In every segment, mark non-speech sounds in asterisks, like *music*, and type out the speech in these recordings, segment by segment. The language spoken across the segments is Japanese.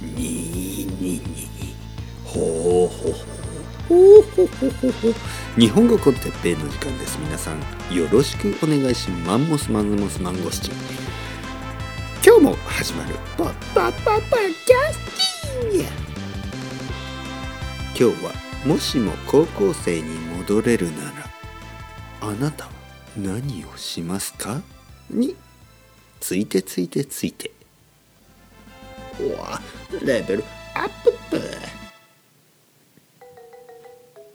にににほうほほほほほほ日本語コンテッペイの時間です皆さんよろしくお願いしますマンモスマンモスマンゴスチン今日も始まるパッパッパッパキャスティン今日はもしも高校生に戻れるならあなたは何をしますかについてついてついてレベルアップ。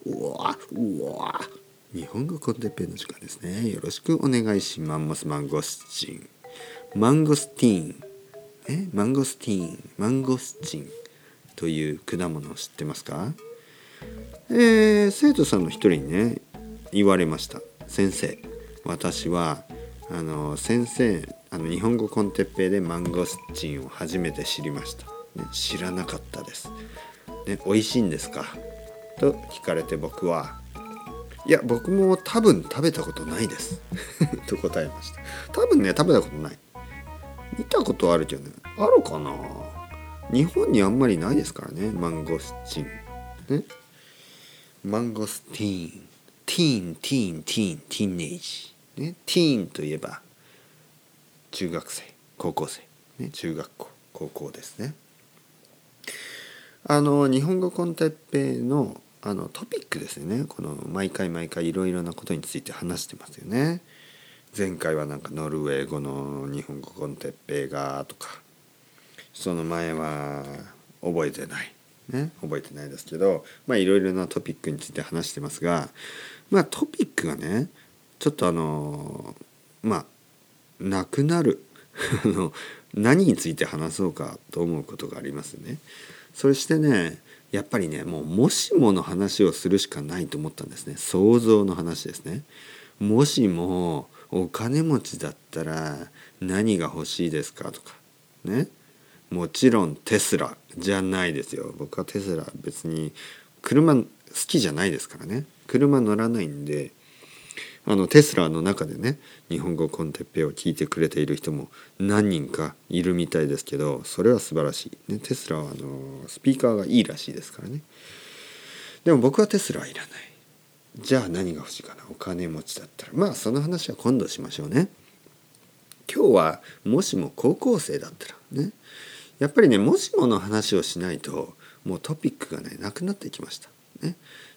うわうわ。日本語コンテッペの時間ですね。よろしくお願いします。マンゴスチン。マンゴスティーン。え？マンゴスティーン。マンゴスチン。という果物を知ってますか？えー、生徒さんの一人にね言われました。先生。私はあの先生あの日本語コンテッペイでマンゴスチンを初めて知りました、ね、知らなかったです、ね、美味しいんですか？と聞かれて僕はいや僕も多分食べたことないです。*laughs* と答えました。多分ね食べたことない。見たことあるけどねあるかな？日本にあんまりないですからねマンゴスチン。ね。マンゴスティーン。 teen teen teen teenage ね teen といえば中学生高校生。ね。中学校高校ですね。あの日本語 con Teppei のあのトピックですよね。この毎回毎回いろいろなことについて話してますよね。前回はなんかノルウェー語の日本語 con Teppei がとかその前は覚えてない。ね。覚えてないですけどまあいろいろなトピックについて話してますがまあトピックがねちょっとあのまあなくなる。*laughs* 何について話そうかと思うことがありますね。そしてねやっぱりねもうもしもの話をするしかないと思ったんですね。想像の話ですね。もしもお金持ちだったら何が欲しいですかとか。ね。もちろんテスラじゃないですよ。僕はテスラ別に車好きじゃないですからね。車乗らないんであのテスラの中でね日本語コンテッペを聞いてくれている人も何人かいるみたいですけどそれは素晴らしい、ね、テスラはあのスピーカーがいいらしいですからね。でも僕はテスラはいらない。じゃあ何が欲しいかな。お金持ちだったら。まあその話は今度しましょうね。今日はもしも高校生だったらね。やっぱりねもしもの話をしないともうトピックがねなくなってきました。ね。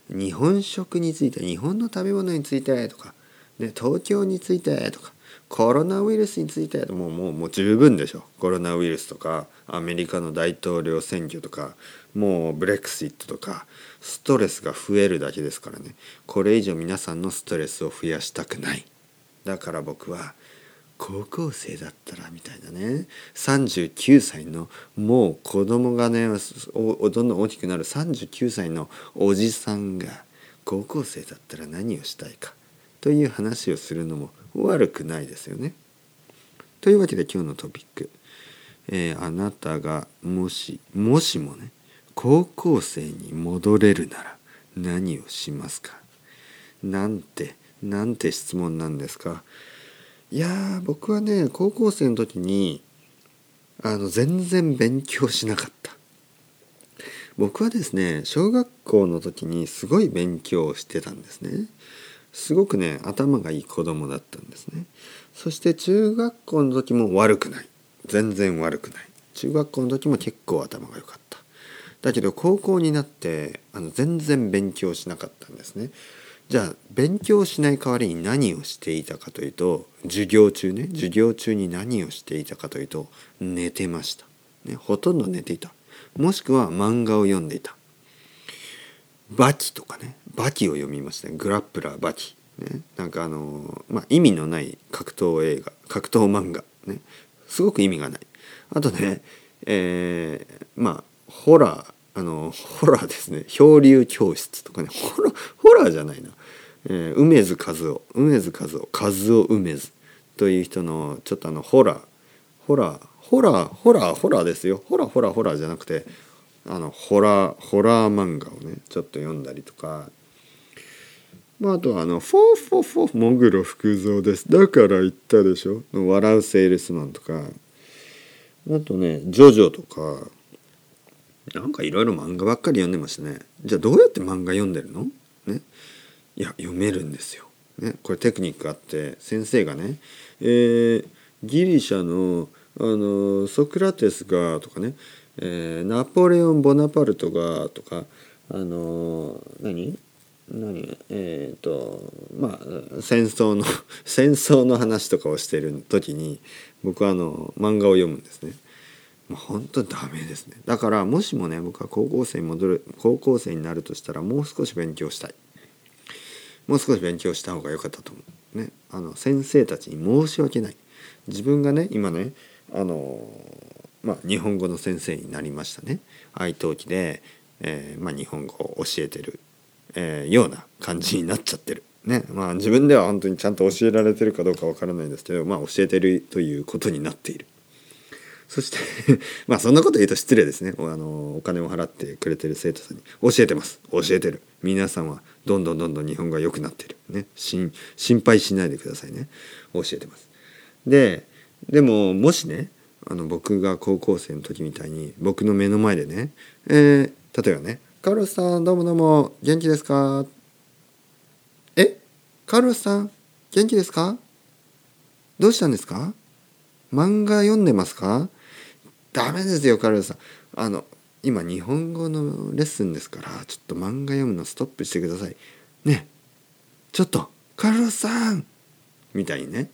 日本食について日本の食べ物についてとか、ね、東京についてとかコロナウイルスについてもうもうもう十分でしょ。コロナウイルスとかアメリカの大統領選挙とかもうブレクシットとかストレスが増えるだけですからね。これ以上皆さんのストレスを増やしたくない。だから僕は高校生だったらみたいなね。39歳のもう子供がねおどんどん大きくなる39歳のおじさんが高校生だったら何をしたいか。という話をするのも悪くないですよね。というわけで今日のトピック、えー、あなたがもしもしもね高校生に戻れるなら何をしますか？なんてなんて質問なんですか？いや僕はね高校生の時にあの全然勉強しなかった。僕はですね小学校の時にすごい勉強をしてたんですね。すごくね頭がいい子供だったんですね。そして中学校の時も悪くない。全然悪くない。中学校の時も結構頭が良かった。だけど高校になってあの全然勉強しなかったんですね。じゃあ勉強しない代わりに何をしていたかというと授業中ね。授業中に何をしていたかというと寝てました、ね、ほとんど寝ていた。もしくは漫画を読んでいた。バキとかねバキを読みましたね。グラップラーバキ、ね、なんかあのまあ意味のない格闘映画格闘漫画。ね。すごく意味がない。あとねえー、まあホラーあのホラーですね。漂流教室とかね。ホラホラーじゃないな、えー、楳図かずお。楳図かずお。かずお楳図。という人のちょっとあのホラー。ホラーホラーホラーホラーですよ。ホラーホラーホラーじゃなくてあのホラーホラー漫画をねちょっと読んだりとか。まあ、あとはあの「フォーフォーフォー喪黒福造です」だから言ったでしょ「笑うセールスマン」とか。あとね「ジョジョ」とか。なんかいろいろ漫画ばっかり読んでましたね。じゃあどうやって漫画読んでるの？ね。いや読めるんですよ、ね、これテクニックあって先生がね、えー、ギリシャのあのソクラテスがとかね、えー、ナポレオン・ボナパルトがとかあの何？何？えっ、ー、とまあ戦争の *laughs* 戦争の話とかをしてる時に僕はあの漫画を読むんですね。もう本当ダメですね。だからもしもね僕は高校生に戻る高校生になるとしたらもう少し勉強したい。もう少し勉強した方が良かったと思う。ね。あの先生たちに申し訳ない。自分がね今ねあのまあ日本語の先生になりましたね。愛登記で、えー、まあ、日本語を教えてるえー、ような感じになっちゃってる。ね。まあ、自分では本当にちゃんと教えられてるかどうかわからないんですけど、まあ、教えてるということになっている。そして *laughs* まあそんなこと言うと失礼ですね。あのお金を払ってくれてる生徒さんに。教えてます。教えてる。皆さんはどんどんどんどん日本語が良くなってる。ね。心配しないでくださいね。教えてます。ででももしねあの僕が高校生の時みたいに僕の目の前でね、えー、例えばねカルロスさん、どうもどうも、元気ですか？え？カルロスさん、元気ですか？どうしたんですか？漫画読んでますか？ダメですよ、カルロスさん。あの、今日本語のレッスンですから、ちょっと漫画読むのストップしてください。ね？ちょっと、カルロスさん！みたいにね、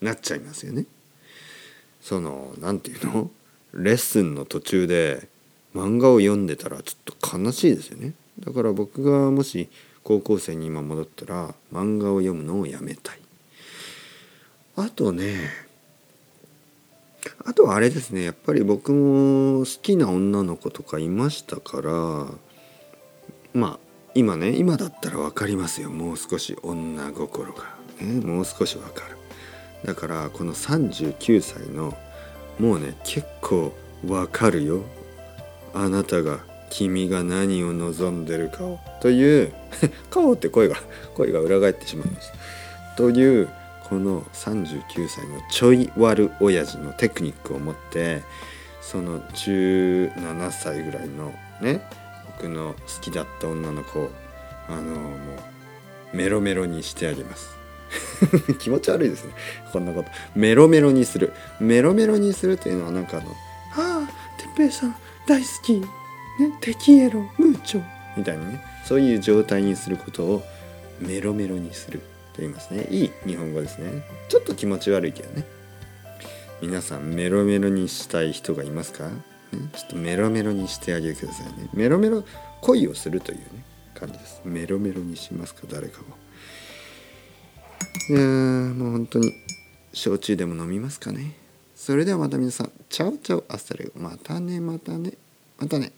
なっちゃいますよね。その、何て言うの？レッスンの途中で、漫画を読んでたらちょっと悲しいですよね。だから僕がもし高校生に今戻ったら漫画を読むのをやめたい。あとねあとはあれですね。やっぱり僕も好きな女の子とかいましたからまあ今ね今だったら分かりますよ。もう少し女心が、ね、もう少し分かる。だからこの39歳のもうね結構分かるよ。あなたが君が何を望んでるかを。という *laughs* 顔って声が声が裏返ってしまいましたというこの39歳のちょい悪親父のテクニックを持ってその17歳ぐらいのね僕の好きだった女の子をあのもうメロメロにしてあげます。*laughs* 気持ち悪いですね。こんなこと。メロメロにする。メロメロにするというのはなんかあの「ああ哲平さん大好き、ね、テキエロムーチョ。みたいなね。そういう状態にすることをメロメロにする。と言いますね。いい日本語ですね。ちょっと気持ち悪いけどね。皆さんメロメロにしたい人がいますか、ね、ちょっとメロメロにしてあげてくださいね。メロメロ恋をするというね感じです。メロメロにしますか？誰かもいやもう本当に焼酎でも飲みますかねそれではまた皆さん、 chao chao、hasta luego。またね、またね、またね。